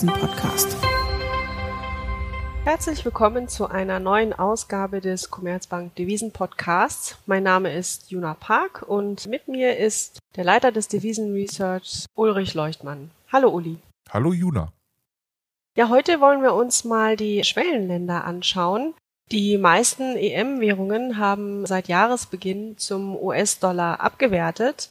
Devisen-Podcast. Herzlich willkommen zu einer neuen Ausgabe des Commerzbank Devisen Podcasts. Mein Name ist Juna Park und mit mir ist der Leiter des Devisen Research Ulrich Leuchtmann. Hallo Uli. Hallo Juna. Ja, heute wollen wir uns mal die Schwellenländer anschauen. Die meisten EM-Währungen haben seit Jahresbeginn zum US-Dollar abgewertet,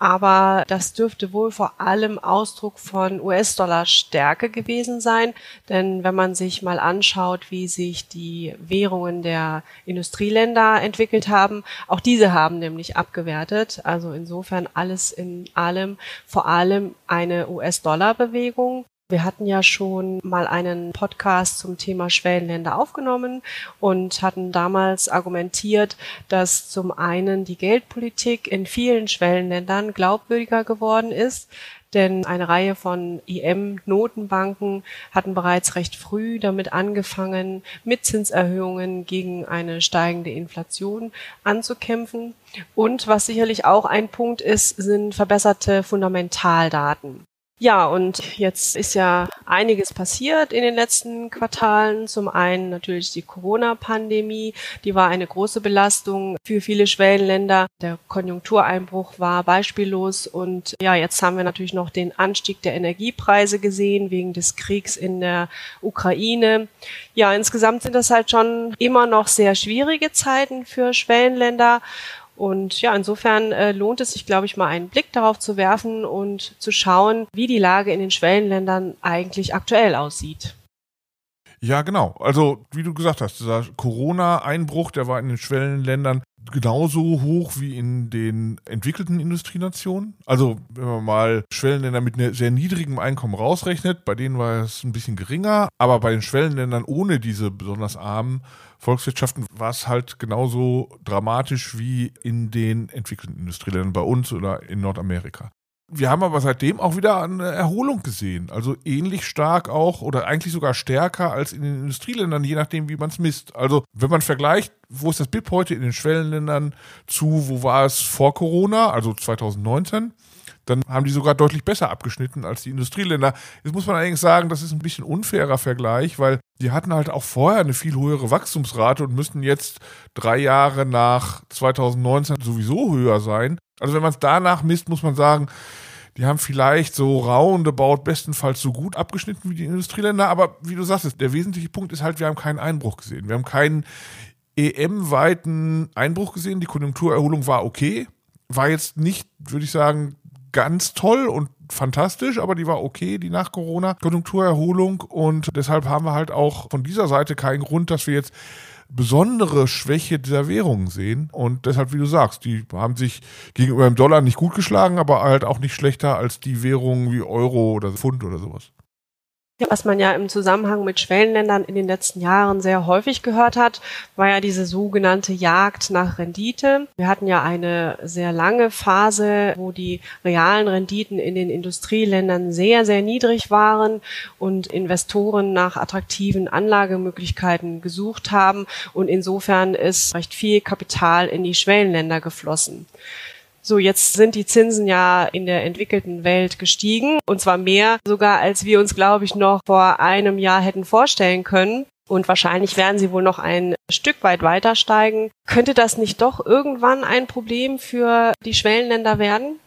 aber das dürfte wohl vor allem Ausdruck von US-Dollar-Stärke gewesen sein, denn wenn man sich mal anschaut, wie sich die Währungen der Industrieländer entwickelt haben, auch diese haben nämlich abgewertet. Also insofern alles in allem vor allem eine US-Dollar-Bewegung. Wir hatten ja schon mal einen Podcast zum Thema Schwellenländer aufgenommen und hatten damals argumentiert, dass zum einen die Geldpolitik in vielen Schwellenländern glaubwürdiger geworden ist, denn eine Reihe von EM-Notenbanken hatten bereits recht früh damit angefangen, mit Zinserhöhungen gegen eine steigende Inflation anzukämpfen. Und was sicherlich auch ein Punkt ist, sind verbesserte Fundamentaldaten. Ja, und jetzt ist ja einiges passiert in den letzten Quartalen. Zum einen natürlich die Corona-Pandemie, die war eine große Belastung für viele Schwellenländer. Der Konjunktureinbruch war beispiellos und ja, jetzt haben wir natürlich noch den Anstieg der Energiepreise gesehen wegen des Kriegs in der Ukraine. Ja, insgesamt sind das halt schon immer noch sehr schwierige Zeiten für Schwellenländer. Und ja, insofern äh, lohnt es sich, glaube ich, mal einen Blick darauf zu werfen und zu schauen, wie die Lage in den Schwellenländern eigentlich aktuell aussieht. Ja, genau. Also, wie du gesagt hast, dieser Corona-Einbruch, der war in den Schwellenländern genauso hoch wie in den entwickelten Industrienationen. Also, wenn man mal Schwellenländer mit einem sehr niedrigem Einkommen rausrechnet, bei denen war es ein bisschen geringer, aber bei den Schwellenländern ohne diese besonders armen Volkswirtschaften war es halt genauso dramatisch wie in den entwickelten Industrieländern bei uns oder in Nordamerika. Wir haben aber seitdem auch wieder eine Erholung gesehen. Also ähnlich stark auch oder eigentlich sogar stärker als in den Industrieländern, je nachdem, wie man es misst. Also wenn man vergleicht, wo ist das BIP heute in den Schwellenländern zu, wo war es vor Corona, also 2019, dann haben die sogar deutlich besser abgeschnitten als die Industrieländer. Jetzt muss man allerdings sagen, das ist ein bisschen unfairer Vergleich, weil die hatten halt auch vorher eine viel höhere Wachstumsrate und müssten jetzt drei Jahre nach 2019 sowieso höher sein. Also wenn man es danach misst, muss man sagen, die haben vielleicht so roundabout bestenfalls so gut abgeschnitten wie die Industrieländer, aber wie du sagst, der wesentliche Punkt ist halt, wir haben keinen Einbruch gesehen. Wir haben keinen EM-weiten Einbruch gesehen. Die Konjunkturerholung war okay. War jetzt nicht, würde ich sagen, ganz toll und fantastisch, aber die war okay, die nach Corona-Konjunkturerholung. Und deshalb haben wir halt auch von dieser Seite keinen Grund, dass wir jetzt besondere Schwäche dieser Währungen sehen. Und deshalb, wie du sagst, die haben sich gegenüber dem Dollar nicht gut geschlagen, aber halt auch nicht schlechter als die Währungen wie Euro oder Pfund oder sowas. Was man ja im Zusammenhang mit Schwellenländern in den letzten Jahren sehr häufig gehört hat, war ja diese sogenannte Jagd nach Rendite. Wir hatten ja eine sehr lange Phase, wo die realen Renditen in den Industrieländern sehr, sehr niedrig waren und Investoren nach attraktiven Anlagemöglichkeiten gesucht haben. Und insofern ist recht viel Kapital in die Schwellenländer geflossen. So, jetzt sind die Zinsen ja in der entwickelten Welt gestiegen und zwar mehr sogar, als wir uns, glaube ich, noch vor einem Jahr hätten vorstellen können. Und wahrscheinlich werden sie wohl noch ein Stück weit weiter steigen. Könnte das nicht doch irgendwann ein Problem für die Schwellenländer werden?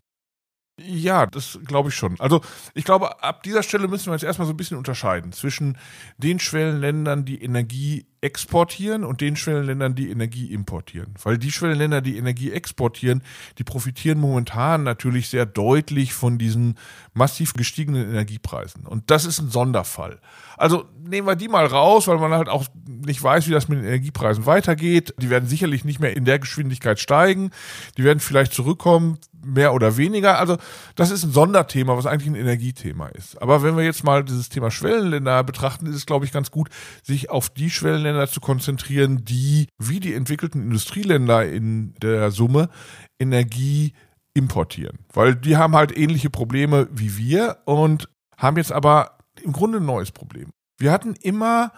Ja, das glaube ich schon. Also ich glaube, ab dieser Stelle müssen wir jetzt erstmal so ein bisschen unterscheiden zwischen den Schwellenländern, die Energie exportieren und den Schwellenländern, die Energie importieren. Weil die Schwellenländer, die Energie exportieren, die profitieren momentan natürlich sehr deutlich von diesen massiv gestiegenen Energiepreisen. Und das ist ein Sonderfall. Also nehmen wir die mal raus, weil man halt auch nicht weiß, wie das mit den Energiepreisen weitergeht. Die werden sicherlich nicht mehr in der Geschwindigkeit steigen. Die werden vielleicht zurückkommen, mehr oder weniger. Also das ist ein Sonderthema, was eigentlich ein Energiethema ist. Aber wenn wir jetzt mal dieses Thema Schwellenländer betrachten, ist es, glaube ich, ganz gut, sich auf die Schwellenländer Länder zu konzentrieren, die wie die entwickelten Industrieländer in der Summe Energie importieren. Weil die haben halt ähnliche Probleme wie wir und haben jetzt aber im Grunde ein neues Problem. Wir hatten immer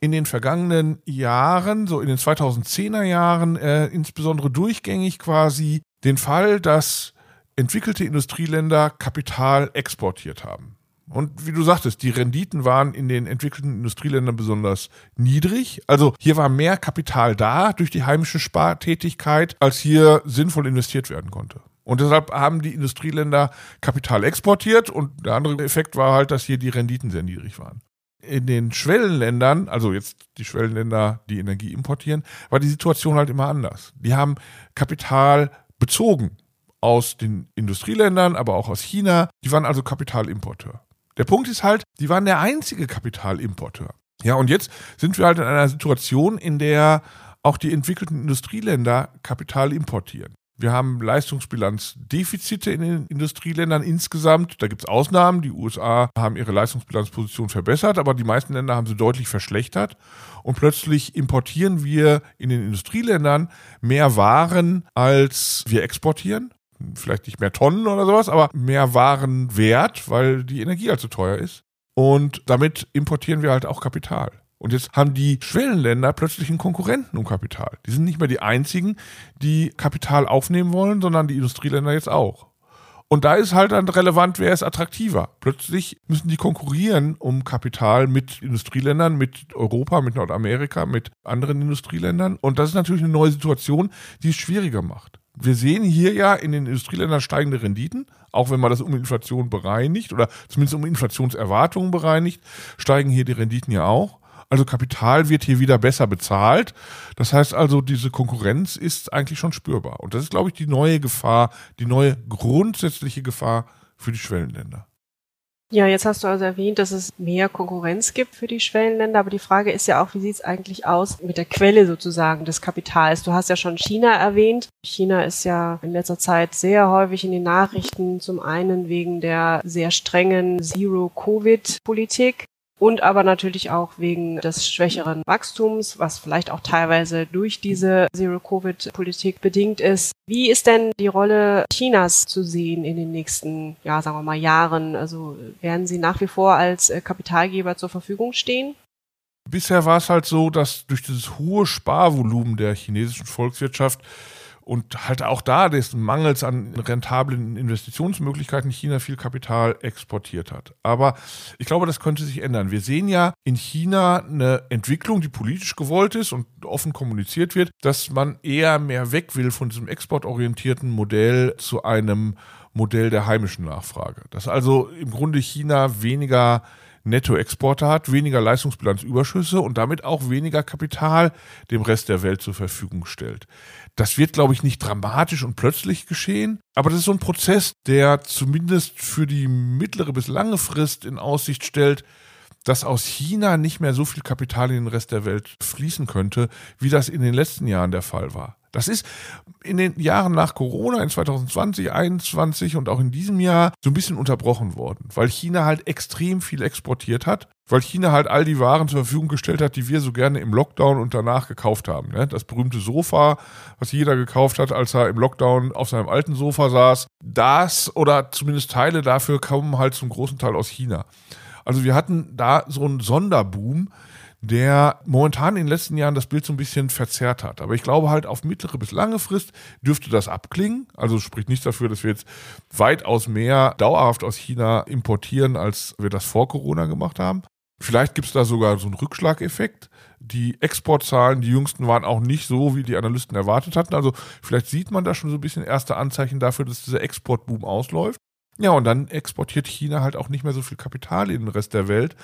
in den vergangenen Jahren, so in den 2010er Jahren, äh, insbesondere durchgängig quasi den Fall, dass entwickelte Industrieländer Kapital exportiert haben. Und wie du sagtest, die Renditen waren in den entwickelten Industrieländern besonders niedrig. Also hier war mehr Kapital da durch die heimische Spartätigkeit, als hier sinnvoll investiert werden konnte. Und deshalb haben die Industrieländer Kapital exportiert und der andere Effekt war halt, dass hier die Renditen sehr niedrig waren. In den Schwellenländern, also jetzt die Schwellenländer, die Energie importieren, war die Situation halt immer anders. Die haben Kapital bezogen aus den Industrieländern, aber auch aus China. Die waren also Kapitalimporteur. Der Punkt ist halt, die waren der einzige Kapitalimporteur. Ja, und jetzt sind wir halt in einer Situation, in der auch die entwickelten Industrieländer Kapital importieren. Wir haben Leistungsbilanzdefizite in den Industrieländern insgesamt. Da gibt es Ausnahmen. Die USA haben ihre Leistungsbilanzposition verbessert, aber die meisten Länder haben sie deutlich verschlechtert. Und plötzlich importieren wir in den Industrieländern mehr Waren, als wir exportieren vielleicht nicht mehr Tonnen oder sowas, aber mehr Warenwert, weil die Energie halt so teuer ist. Und damit importieren wir halt auch Kapital. Und jetzt haben die Schwellenländer plötzlich einen Konkurrenten um Kapital. Die sind nicht mehr die einzigen, die Kapital aufnehmen wollen, sondern die Industrieländer jetzt auch. Und da ist halt dann relevant, wer ist attraktiver. Plötzlich müssen die konkurrieren um Kapital mit Industrieländern, mit Europa, mit Nordamerika, mit anderen Industrieländern. Und das ist natürlich eine neue Situation, die es schwieriger macht wir sehen hier ja in den Industrieländern steigende Renditen, auch wenn man das um Inflation bereinigt oder zumindest um Inflationserwartungen bereinigt, steigen hier die Renditen ja auch. Also Kapital wird hier wieder besser bezahlt. Das heißt also, diese Konkurrenz ist eigentlich schon spürbar. Und das ist, glaube ich, die neue Gefahr, die neue grundsätzliche Gefahr für die Schwellenländer. Ja, jetzt hast du also erwähnt, dass es mehr Konkurrenz gibt für die Schwellenländer, aber die Frage ist ja auch, wie sieht es eigentlich aus mit der Quelle sozusagen des Kapitals? Du hast ja schon China erwähnt. China ist ja in letzter Zeit sehr häufig in den Nachrichten, zum einen wegen der sehr strengen Zero-Covid-Politik und aber natürlich auch wegen des schwächeren Wachstums, was vielleicht auch teilweise durch diese Zero-Covid-Politik bedingt ist. Wie ist denn die Rolle Chinas zu sehen in den nächsten, ja, sagen wir mal, Jahren? Also werden sie nach wie vor als äh, Kapitalgeber zur Verfügung stehen? Bisher war es halt so, dass durch dieses hohe Sparvolumen der chinesischen Volkswirtschaft und halt auch da des Mangels an rentablen Investitionsmöglichkeiten China viel Kapital exportiert hat. Aber ich glaube, das könnte sich ändern. Wir sehen ja in China eine Entwicklung, die politisch gewollt ist und offen kommuniziert wird, dass man eher mehr weg will von diesem exportorientierten Modell zu einem Modell der heimischen Nachfrage. Dass also im Grunde China weniger Nettoexporte hat, weniger Leistungsbilanzüberschüsse und damit auch weniger Kapital dem Rest der Welt zur Verfügung stellt. Das wird, glaube ich, nicht dramatisch und plötzlich geschehen, aber das ist so ein Prozess, der zumindest für die mittlere bis lange Frist in Aussicht stellt, dass aus China nicht mehr so viel Kapital in den Rest der Welt fließen könnte, wie das in den letzten Jahren der Fall war. Das ist in den Jahren nach Corona, in 2020, 2021 und auch in diesem Jahr so ein bisschen unterbrochen worden, weil China halt extrem viel exportiert hat, weil China halt all die Waren zur Verfügung gestellt hat, die wir so gerne im Lockdown und danach gekauft haben. Ne? Das berühmte Sofa, was jeder gekauft hat, als er im Lockdown auf seinem alten Sofa saß, das oder zumindest Teile dafür kommen halt zum großen Teil aus China. Also wir hatten da so einen Sonderboom, der momentan in den letzten Jahren das Bild so ein bisschen verzerrt hat. Aber ich glaube halt auf mittlere bis lange Frist dürfte das abklingen. Also spricht nichts dafür, dass wir jetzt weitaus mehr dauerhaft aus China importieren, als wir das vor Corona gemacht haben. Vielleicht gibt es da sogar so einen Rückschlageffekt. Die Exportzahlen, die jüngsten, waren auch nicht so, wie die Analysten erwartet hatten. Also vielleicht sieht man da schon so ein bisschen erste Anzeichen dafür, dass dieser Exportboom ausläuft. Ja, und dann exportiert China halt auch nicht mehr so viel Kapital in den Rest der Welt.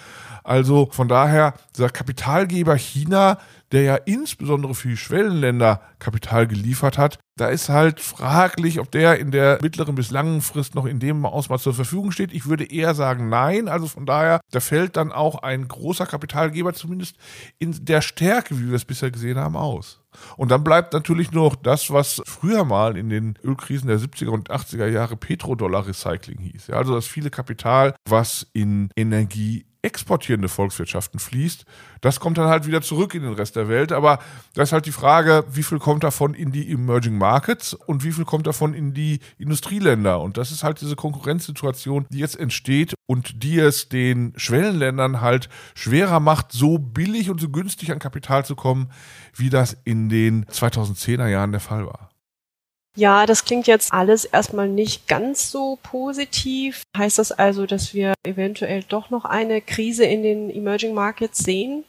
Also von daher, dieser Kapitalgeber China, der ja insbesondere für die Schwellenländer Kapital geliefert hat, da ist halt fraglich, ob der in der mittleren bis langen Frist noch in dem Ausmaß zur Verfügung steht. Ich würde eher sagen nein. Also von daher, da fällt dann auch ein großer Kapitalgeber zumindest in der Stärke, wie wir es bisher gesehen haben, aus. Und dann bleibt natürlich nur noch das, was früher mal in den Ölkrisen der 70er und 80er Jahre Petrodollar-Recycling hieß. Ja, also das viele Kapital, was in Energie exportierende Volkswirtschaften fließt, das kommt dann halt wieder zurück in den Rest der Welt. Aber da ist halt die Frage, wie viel kommt davon in die Emerging Markets und wie viel kommt davon in die Industrieländer? Und das ist halt diese Konkurrenzsituation, die jetzt entsteht und die es den Schwellenländern halt schwerer macht, so billig und so günstig an Kapital zu kommen, wie das in den 2010er Jahren der Fall war. Ja, das klingt jetzt alles erstmal nicht ganz so positiv. Heißt das also, dass wir eventuell doch noch eine Krise in den Emerging Markets sehen?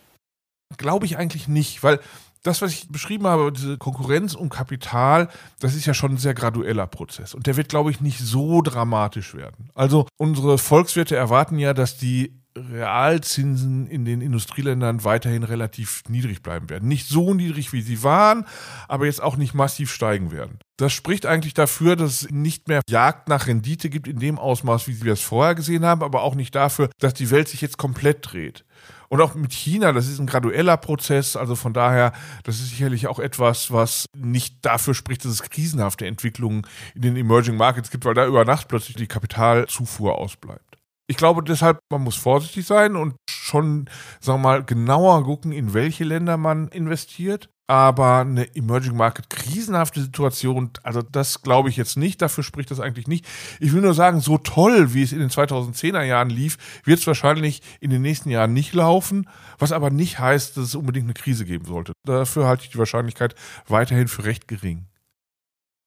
Glaube ich eigentlich nicht, weil das, was ich beschrieben habe, diese Konkurrenz um Kapital, das ist ja schon ein sehr gradueller Prozess. Und der wird, glaube ich, nicht so dramatisch werden. Also unsere Volkswirte erwarten ja, dass die Realzinsen in den Industrieländern weiterhin relativ niedrig bleiben werden. Nicht so niedrig, wie sie waren, aber jetzt auch nicht massiv steigen werden. Das spricht eigentlich dafür, dass es nicht mehr Jagd nach Rendite gibt in dem Ausmaß, wie wir es vorher gesehen haben, aber auch nicht dafür, dass die Welt sich jetzt komplett dreht. Und auch mit China, das ist ein gradueller Prozess. Also von daher, das ist sicherlich auch etwas, was nicht dafür spricht, dass es krisenhafte Entwicklungen in den Emerging Markets gibt, weil da über Nacht plötzlich die Kapitalzufuhr ausbleibt. Ich glaube deshalb, man muss vorsichtig sein und schon, sagen wir mal, genauer gucken, in welche Länder man investiert. Aber eine Emerging Market krisenhafte Situation, also das glaube ich jetzt nicht, dafür spricht das eigentlich nicht. Ich will nur sagen, so toll, wie es in den 2010er Jahren lief, wird es wahrscheinlich in den nächsten Jahren nicht laufen, was aber nicht heißt, dass es unbedingt eine Krise geben sollte. Dafür halte ich die Wahrscheinlichkeit weiterhin für recht gering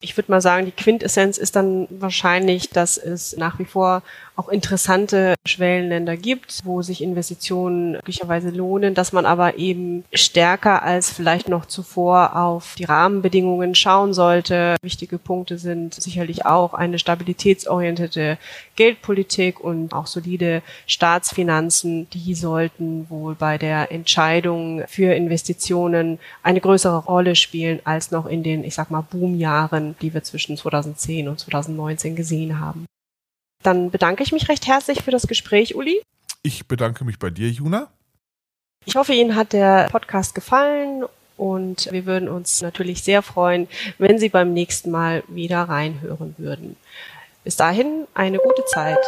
ich würde mal sagen, die Quintessenz ist dann wahrscheinlich, dass es nach wie vor auch interessante Schwellenländer gibt, wo sich Investitionen möglicherweise lohnen, dass man aber eben stärker als vielleicht noch zuvor auf die Rahmenbedingungen schauen sollte. Wichtige Punkte sind sicherlich auch eine stabilitätsorientierte Geldpolitik und auch solide Staatsfinanzen. Die sollten wohl bei der Entscheidung für Investitionen eine größere Rolle spielen als noch in den, ich sag mal, Boomjahren, die wir zwischen 2010 und 2019 gesehen haben. Dann bedanke ich mich recht herzlich für das Gespräch, Uli. Ich bedanke mich bei dir, Juna. Ich hoffe, Ihnen hat der Podcast gefallen und wir würden uns natürlich sehr freuen, wenn Sie beim nächsten Mal wieder reinhören würden. Bis dahin eine gute Zeit.